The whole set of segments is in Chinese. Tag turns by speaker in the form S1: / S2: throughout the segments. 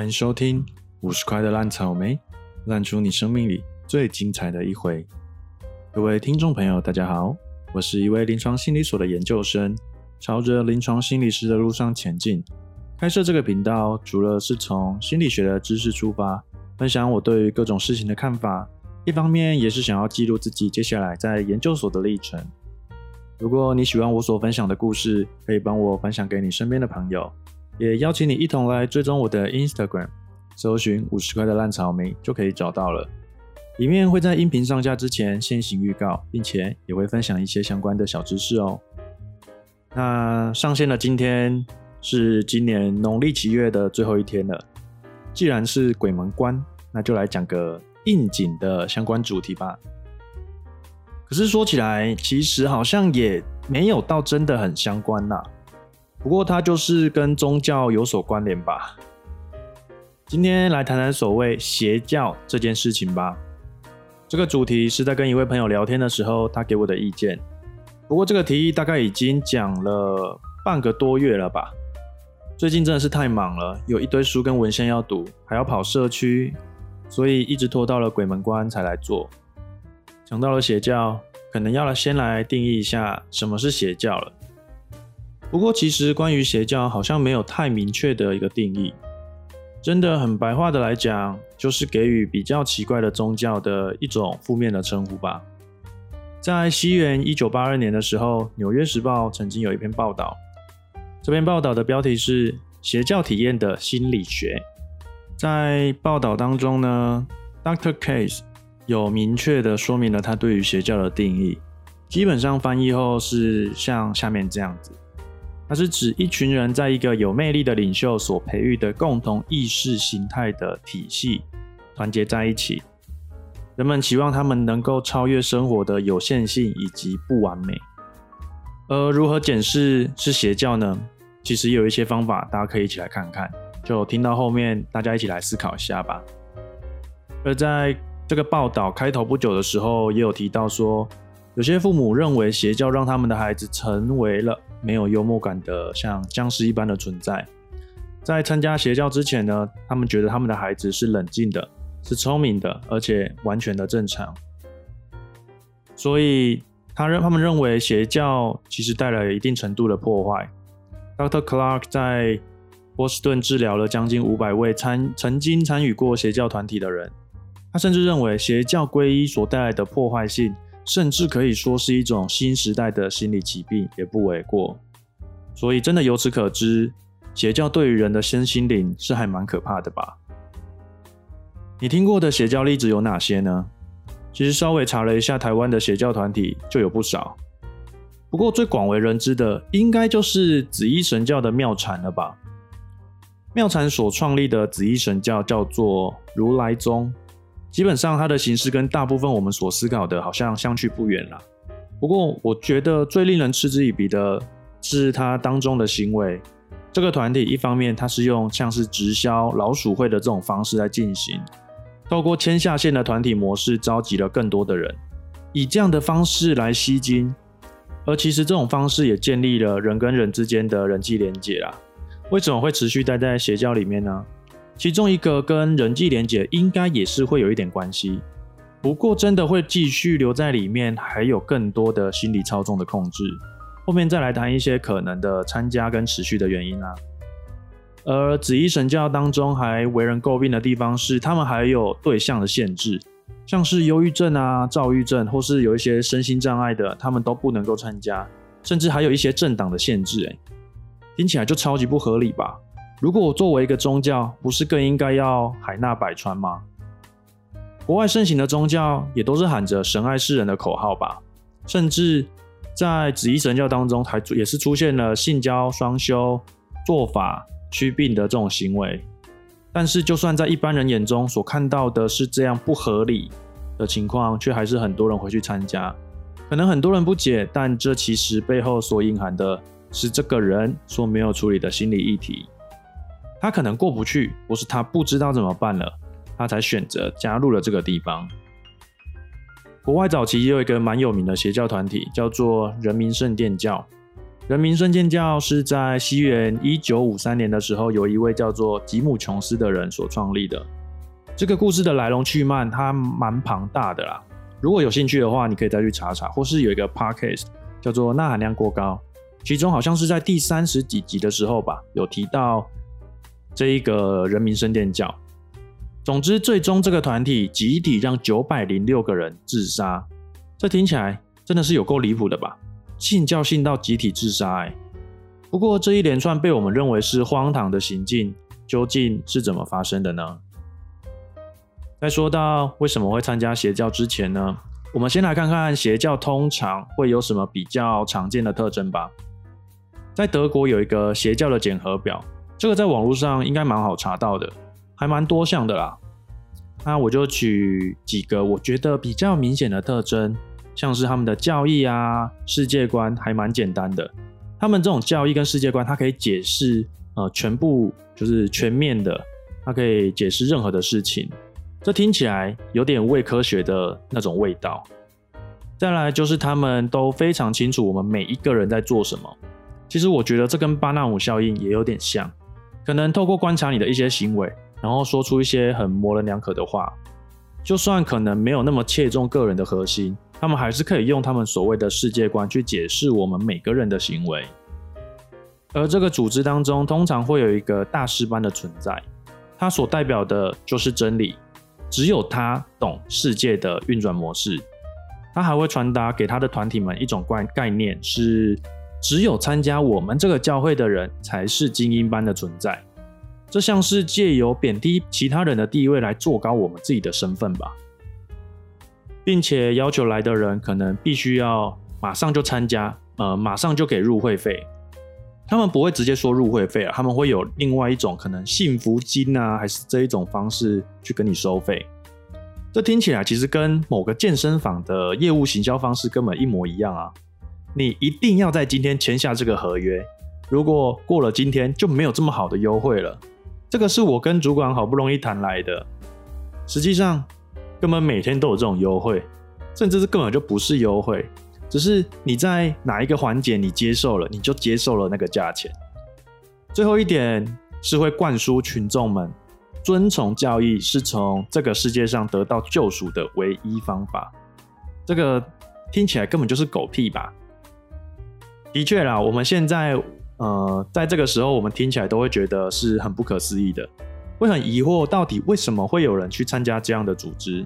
S1: 欢迎收听五十块的烂草莓，烂出你生命里最精彩的一回。各位听众朋友，大家好，我是一位临床心理所的研究生，朝着临床心理师的路上前进。开设这个频道，除了是从心理学的知识出发，分享我对于各种事情的看法，一方面也是想要记录自己接下来在研究所的历程。如果你喜欢我所分享的故事，可以帮我分享给你身边的朋友，也邀请你一同来追踪我的 Instagram，搜寻五十块的烂草莓就可以找到了。里面会在音频上架之前先行预告，并且也会分享一些相关的小知识哦。那上线的今天是今年农历七月的最后一天了，既然是鬼门关，那就来讲个应景的相关主题吧。可是说起来，其实好像也没有到真的很相关呐。不过它就是跟宗教有所关联吧。今天来谈谈所谓邪教这件事情吧。这个主题是在跟一位朋友聊天的时候，他给我的意见。不过这个提议大概已经讲了半个多月了吧。最近真的是太忙了，有一堆书跟文献要读，还要跑社区，所以一直拖到了鬼门关才来做。讲到了邪教，可能要先来定义一下什么是邪教了。不过，其实关于邪教，好像没有太明确的一个定义。真的很白话的来讲，就是给予比较奇怪的宗教的一种负面的称呼吧。在西元一九八二年的时候，《纽约时报》曾经有一篇报道，这篇报道的标题是“邪教体验的心理学”。在报道当中呢，Dr. Case。有明确的说明了他对于邪教的定义，基本上翻译后是像下面这样子：，它是指一群人在一个有魅力的领袖所培育的共同意识形态的体系团结在一起，人们期望他们能够超越生活的有限性以及不完美。而如何检视是邪教呢？其实有一些方法，大家可以一起来看看。就听到后面，大家一起来思考一下吧。而在这个报道开头不久的时候，也有提到说，有些父母认为邪教让他们的孩子成为了没有幽默感的像僵尸一般的存在。在参加邪教之前呢，他们觉得他们的孩子是冷静的，是聪明的，而且完全的正常。所以他认他们认为邪教其实带来了一定程度的破坏。Dr. Clark 在波士顿治疗了将近五百位参曾经参与过邪教团体的人。他甚至认为邪教皈依所带来的破坏性，甚至可以说是一种新时代的心理疾病，也不为过。所以，真的由此可知，邪教对于人的身心灵是还蛮可怕的吧？你听过的邪教例子有哪些呢？其实稍微查了一下台湾的邪教团体，就有不少。不过最广为人知的，应该就是紫衣神教的妙禅了吧？妙禅所创立的紫衣神教叫做如来宗。基本上，它的形式跟大部分我们所思考的好像相去不远了。不过，我觉得最令人嗤之以鼻的是它当中的行为。这个团体一方面，它是用像是直销、老鼠会的这种方式来进行，透过牵下线的团体模式，召集了更多的人，以这样的方式来吸金。而其实这种方式也建立了人跟人之间的人际连接啊。为什么会持续待在邪教里面呢？其中一个跟人际连接应该也是会有一点关系，不过真的会继续留在里面，还有更多的心理操纵的控制。后面再来谈一些可能的参加跟持续的原因啊。而紫衣神教当中还为人诟病的地方是，他们还有对象的限制，像是忧郁症啊、躁郁症，或是有一些身心障碍的，他们都不能够参加，甚至还有一些政党的限制。哎，听起来就超级不合理吧？如果我作为一个宗教，不是更应该要海纳百川吗？国外盛行的宗教也都是喊着神爱世人的口号吧？甚至在紫衣神教当中，还也是出现了性交、双修、做法、祛病的这种行为。但是，就算在一般人眼中所看到的是这样不合理的情况，却还是很多人会去参加。可能很多人不解，但这其实背后所隐含的是这个人所没有处理的心理议题。他可能过不去，或是他不知道怎么办了，他才选择加入了这个地方。国外早期也有一个蛮有名的邪教团体，叫做人民圣殿教。人民圣殿教是在西元一九五三年的时候，有一位叫做吉姆·琼斯的人所创立的。这个故事的来龙去脉，它蛮庞大的啦。如果有兴趣的话，你可以再去查查，或是有一个 podcast 叫做《钠含量过高》，其中好像是在第三十几集的时候吧，有提到这一个人民圣殿教。总之，最终这个团体集体让九百零六个人自杀，这听起来真的是有够离谱的吧？信教信到集体自杀，哎，不过这一连串被我们认为是荒唐的行径，究竟是怎么发生的呢？在说到为什么会参加邪教之前呢，我们先来看看邪教通常会有什么比较常见的特征吧。在德国有一个邪教的检核表，这个在网络上应该蛮好查到的，还蛮多项的啦。那我就举几个我觉得比较明显的特征。像是他们的教义啊、世界观还蛮简单的。他们这种教义跟世界观，它可以解释呃全部，就是全面的，它可以解释任何的事情。这听起来有点伪科学的那种味道。再来就是他们都非常清楚我们每一个人在做什么。其实我觉得这跟巴纳姆效应也有点像，可能透过观察你的一些行为，然后说出一些很模棱两可的话，就算可能没有那么切中个人的核心。他们还是可以用他们所谓的世界观去解释我们每个人的行为，而这个组织当中通常会有一个大师般的存在，它所代表的就是真理，只有他懂世界的运转模式。他还会传达给他的团体们一种观概念，是只有参加我们这个教会的人才是精英般的存在。这像是借由贬低其他人的地位来做高我们自己的身份吧。并且要求来的人可能必须要马上就参加，呃，马上就给入会费。他们不会直接说入会费啊，他们会有另外一种可能幸福金啊，还是这一种方式去跟你收费。这听起来其实跟某个健身房的业务行销方式根本一模一样啊！你一定要在今天签下这个合约，如果过了今天就没有这么好的优惠了。这个是我跟主管好不容易谈来的，实际上。根本每天都有这种优惠，甚至是根本就不是优惠，只是你在哪一个环节你接受了，你就接受了那个价钱。最后一点是会灌输群众们，遵从教义是从这个世界上得到救赎的唯一方法。这个听起来根本就是狗屁吧？的确啦，我们现在呃，在这个时候我们听起来都会觉得是很不可思议的。会很疑惑，到底为什么会有人去参加这样的组织？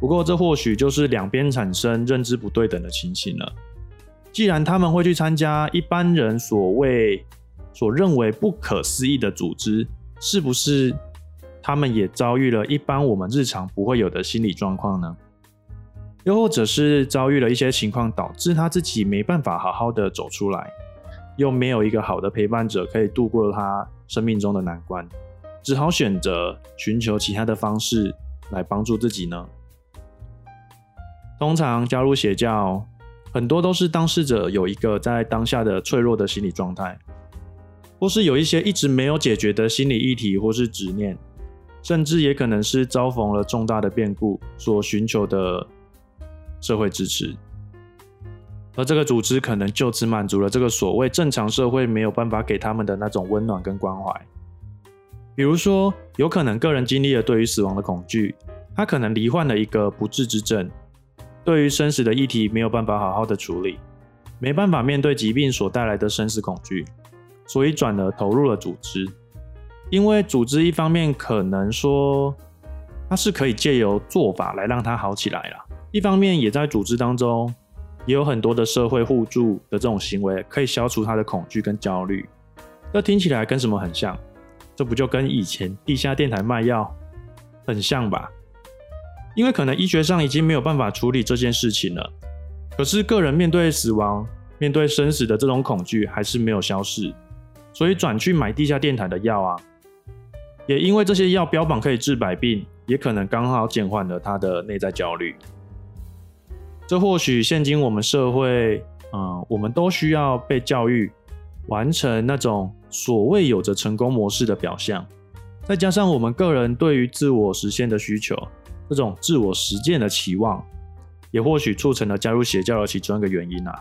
S1: 不过，这或许就是两边产生认知不对等的情形了。既然他们会去参加一般人所谓、所认为不可思议的组织，是不是他们也遭遇了一般我们日常不会有的心理状况呢？又或者是遭遇了一些情况，导致他自己没办法好好的走出来，又没有一个好的陪伴者可以度过他生命中的难关？只好选择寻求其他的方式来帮助自己呢。通常加入邪教，很多都是当事者有一个在当下的脆弱的心理状态，或是有一些一直没有解决的心理议题或是执念，甚至也可能是遭逢了重大的变故所寻求的社会支持，而这个组织可能就此满足了这个所谓正常社会没有办法给他们的那种温暖跟关怀。比如说，有可能个人经历了对于死亡的恐惧，他可能罹患了一个不治之症，对于生死的议题没有办法好好的处理，没办法面对疾病所带来的生死恐惧，所以转而投入了组织。因为组织一方面可能说，它是可以借由做法来让他好起来了，一方面也在组织当中也有很多的社会互助的这种行为，可以消除他的恐惧跟焦虑。这听起来跟什么很像？这不就跟以前地下电台卖药很像吧？因为可能医学上已经没有办法处理这件事情了，可是个人面对死亡、面对生死的这种恐惧还是没有消逝，所以转去买地下电台的药啊。也因为这些药标榜可以治百病，也可能刚好减缓了他的内在焦虑。这或许现今我们社会，嗯，我们都需要被教育。完成那种所谓有着成功模式的表象，再加上我们个人对于自我实现的需求，这种自我实践的期望，也或许促成了加入邪教的其中一个原因啊。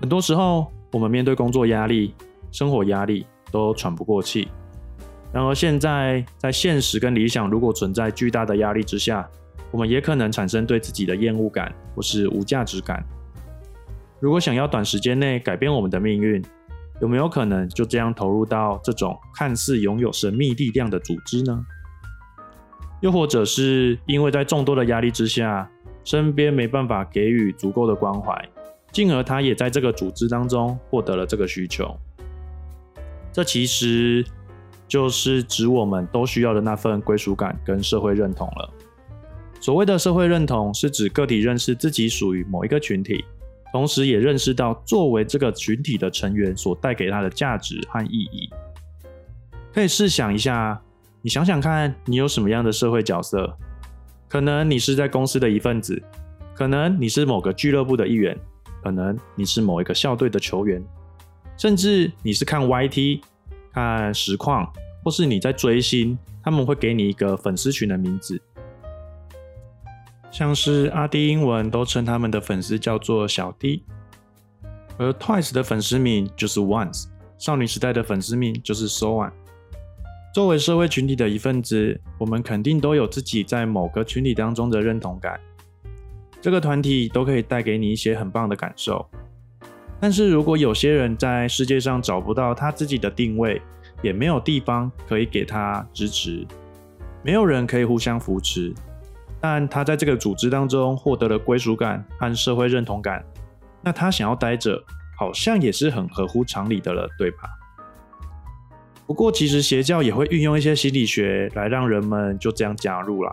S1: 很多时候，我们面对工作压力、生活压力都喘不过气。然而，现在在现实跟理想如果存在巨大的压力之下，我们也可能产生对自己的厌恶感或是无价值感。如果想要短时间内改变我们的命运，有没有可能就这样投入到这种看似拥有神秘力量的组织呢？又或者是因为在众多的压力之下，身边没办法给予足够的关怀，进而他也在这个组织当中获得了这个需求。这其实就是指我们都需要的那份归属感跟社会认同了。所谓的社会认同，是指个体认识自己属于某一个群体。同时，也认识到作为这个群体的成员所带给他的价值和意义。可以试想一下，你想想看，你有什么样的社会角色？可能你是在公司的一份子，可能你是某个俱乐部的一员，可能你是某一个校队的球员，甚至你是看 YT、看实况，或是你在追星，他们会给你一个粉丝群的名字。像是阿弟英文都称他们的粉丝叫做小弟，而 Twice 的粉丝名就是 Once，少女时代的粉丝名就是 So One。作为社会群体的一份子，我们肯定都有自己在某个群体当中的认同感，这个团体都可以带给你一些很棒的感受。但是如果有些人在世界上找不到他自己的定位，也没有地方可以给他支持，没有人可以互相扶持。但他在这个组织当中获得了归属感和社会认同感，那他想要待着，好像也是很合乎常理的了，对吧？不过，其实邪教也会运用一些心理学来让人们就这样加入了，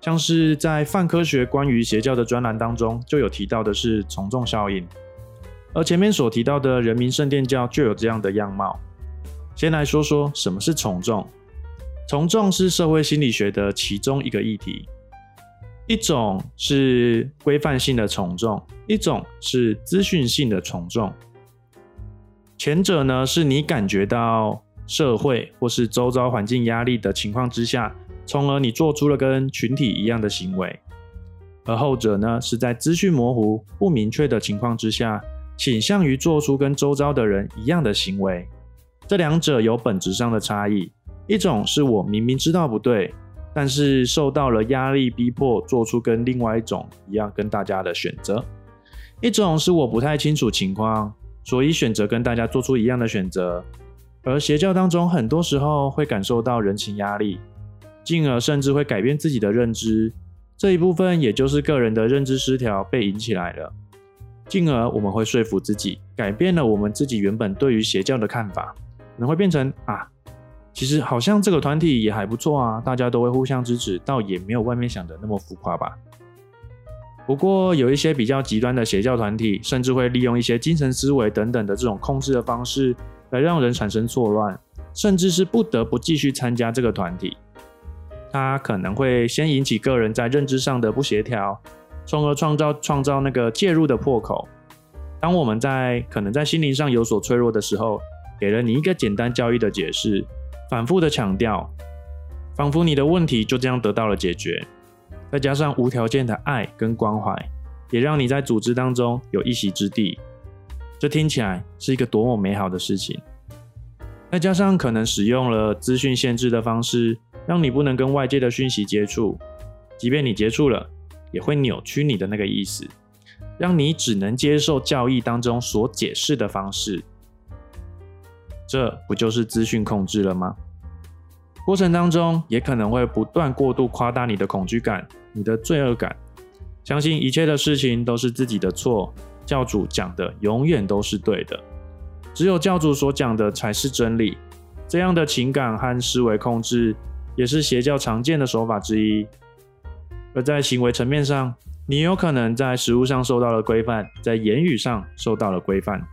S1: 像是在泛科学关于邪教的专栏当中就有提到的是从众效应，而前面所提到的人民圣殿教就有这样的样貌。先来说说什么是从众，从众是社会心理学的其中一个议题。一种是规范性的从众，一种是资讯性的从众。前者呢，是你感觉到社会或是周遭环境压力的情况之下，从而你做出了跟群体一样的行为；而后者呢，是在资讯模糊、不明确的情况之下，倾向于做出跟周遭的人一样的行为。这两者有本质上的差异。一种是我明明知道不对。但是受到了压力逼迫，做出跟另外一种一样跟大家的选择。一种是我不太清楚情况，所以选择跟大家做出一样的选择。而邪教当中，很多时候会感受到人情压力，进而甚至会改变自己的认知。这一部分也就是个人的认知失调被引起来了，进而我们会说服自己，改变了我们自己原本对于邪教的看法，可能会变成啊。其实好像这个团体也还不错啊，大家都会互相支持，倒也没有外面想的那么浮夸吧。不过有一些比较极端的邪教团体，甚至会利用一些精神思维等等的这种控制的方式，来让人产生错乱，甚至是不得不继续参加这个团体。它可能会先引起个人在认知上的不协调，从而创造创造那个介入的破口。当我们在可能在心灵上有所脆弱的时候，给了你一个简单教育的解释。反复的强调，仿佛你的问题就这样得到了解决。再加上无条件的爱跟关怀，也让你在组织当中有一席之地。这听起来是一个多么美好的事情。再加上可能使用了资讯限制的方式，让你不能跟外界的讯息接触，即便你接触了，也会扭曲你的那个意思，让你只能接受教义当中所解释的方式。这不就是资讯控制了吗？过程当中也可能会不断过度夸大你的恐惧感、你的罪恶感，相信一切的事情都是自己的错，教主讲的永远都是对的，只有教主所讲的才是真理。这样的情感和思维控制，也是邪教常见的手法之一。而在行为层面上，你有可能在食物上受到了规范，在言语上受到了规范。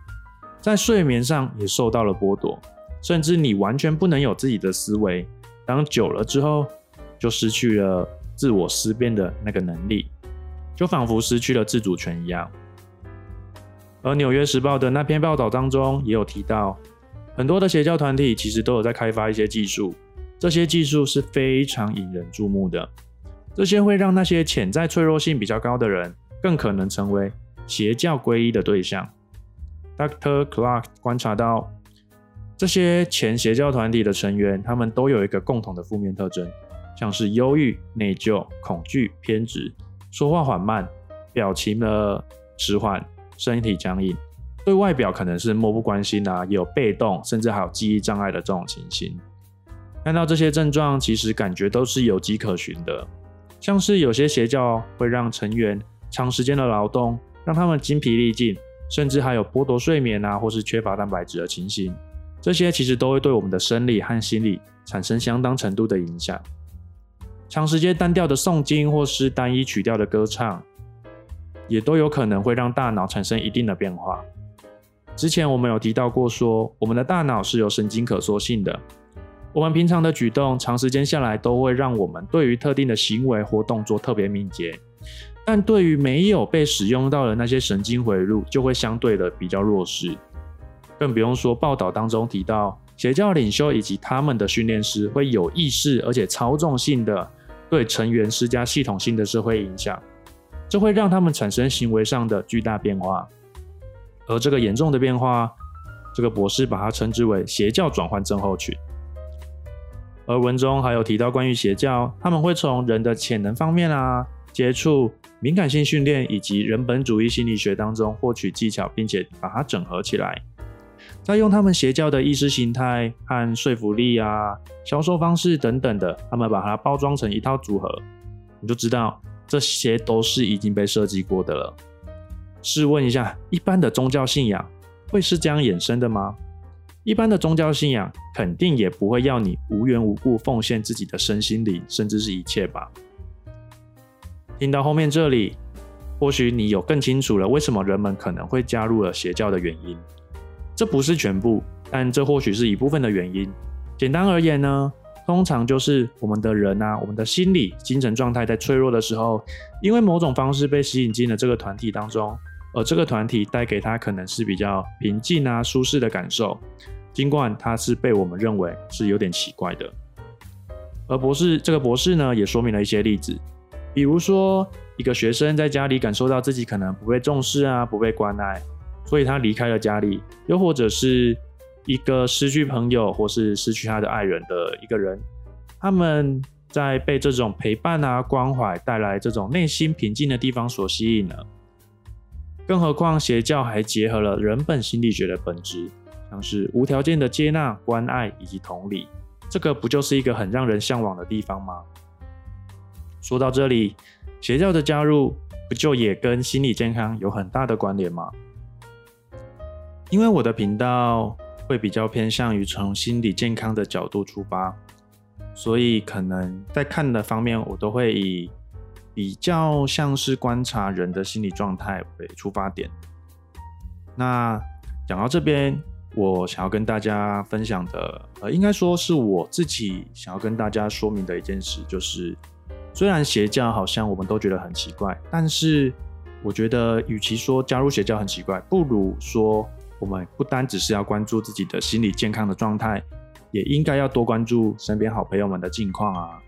S1: 在睡眠上也受到了剥夺，甚至你完全不能有自己的思维。当久了之后，就失去了自我思辨的那个能力，就仿佛失去了自主权一样。而《纽约时报》的那篇报道当中也有提到，很多的邪教团体其实都有在开发一些技术，这些技术是非常引人注目的。这些会让那些潜在脆弱性比较高的人，更可能成为邪教皈依的对象。Dr. Clark 观察到，这些前邪教团体的成员，他们都有一个共同的负面特征，像是忧郁、内疚、恐惧、偏执、说话缓慢、表情的迟缓、身体僵硬，对外表可能是漠不关心啊，有被动，甚至还有记忆障碍的这种情形。看到这些症状，其实感觉都是有迹可循的，像是有些邪教会让成员长时间的劳动，让他们精疲力尽。甚至还有剥夺睡眠啊，或是缺乏蛋白质的情形，这些其实都会对我们的生理和心理产生相当程度的影响。长时间单调的诵经或是单一曲调的歌唱，也都有可能会让大脑产生一定的变化。之前我们有提到过，说我们的大脑是有神经可塑性的，我们平常的举动长时间下来，都会让我们对于特定的行为或动作特别敏捷。但对于没有被使用到的那些神经回路，就会相对的比较弱势。更不用说报道当中提到，邪教领袖以及他们的训练师会有意识而且操纵性的对成员施加系统性的社会影响，这会让他们产生行为上的巨大变化。而这个严重的变化，这个博士把它称之为邪教转换症候群。而文中还有提到关于邪教，他们会从人的潜能方面啊。接触敏感性训练以及人本主义心理学当中获取技巧，并且把它整合起来，再用他们邪教的意识形态和说服力啊、销售方式等等的，他们把它包装成一套组合，你就知道这些都是已经被设计过的了。试问一下，一般的宗教信仰会是这样衍生的吗？一般的宗教信仰肯定也不会要你无缘无故奉献自己的身心灵，甚至是一切吧。听到后面这里，或许你有更清楚了为什么人们可能会加入了邪教的原因。这不是全部，但这或许是一部分的原因。简单而言呢，通常就是我们的人啊，我们的心理、精神状态在脆弱的时候，因为某种方式被吸引进了这个团体当中，而这个团体带给他可能是比较平静啊、舒适的感受，尽管他是被我们认为是有点奇怪的。而博士这个博士呢，也说明了一些例子。比如说，一个学生在家里感受到自己可能不被重视啊，不被关爱，所以他离开了家里；又或者是一个失去朋友或是失去他的爱人的一个人，他们在被这种陪伴啊、关怀带来这种内心平静的地方所吸引了。更何况邪教还结合了人本心理学的本质，像是无条件的接纳、关爱以及同理，这个不就是一个很让人向往的地方吗？说到这里，邪教的加入不就也跟心理健康有很大的关联吗？因为我的频道会比较偏向于从心理健康的角度出发，所以可能在看的方面，我都会以比较像是观察人的心理状态为出发点。那讲到这边，我想要跟大家分享的，呃，应该说是我自己想要跟大家说明的一件事，就是。虽然邪教好像我们都觉得很奇怪，但是我觉得，与其说加入邪教很奇怪，不如说我们不单只是要关注自己的心理健康的状态，也应该要多关注身边好朋友们的近况啊。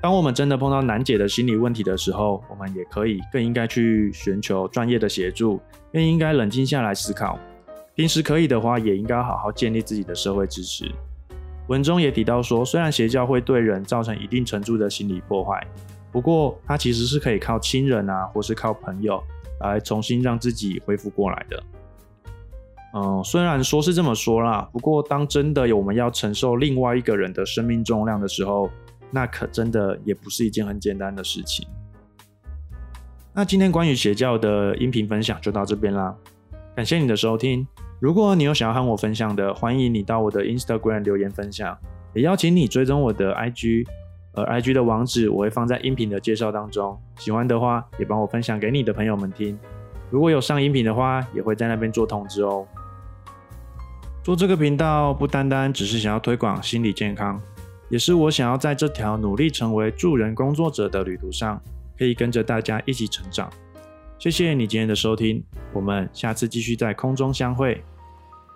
S1: 当我们真的碰到难解的心理问题的时候，我们也可以更应该去寻求专业的协助，更应该冷静下来思考。平时可以的话，也应该好好建立自己的社会支持。文中也提到说，虽然邪教会对人造成一定程度的心理破坏，不过它其实是可以靠亲人啊，或是靠朋友来重新让自己恢复过来的。嗯，虽然说是这么说啦，不过当真的有我们要承受另外一个人的生命重量的时候，那可真的也不是一件很简单的事情。那今天关于邪教的音频分享就到这边啦，感谢你的收听。如果你有想要和我分享的，欢迎你到我的 Instagram 留言分享，也邀请你追踪我的 IG，而 IG 的网址我会放在音频的介绍当中。喜欢的话，也帮我分享给你的朋友们听。如果有上音频的话，也会在那边做通知哦。做这个频道不单单只是想要推广心理健康，也是我想要在这条努力成为助人工作者的旅途上，可以跟着大家一起成长。谢谢你今天的收听，我们下次继续在空中相会。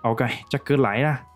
S1: OK，这哥来啦。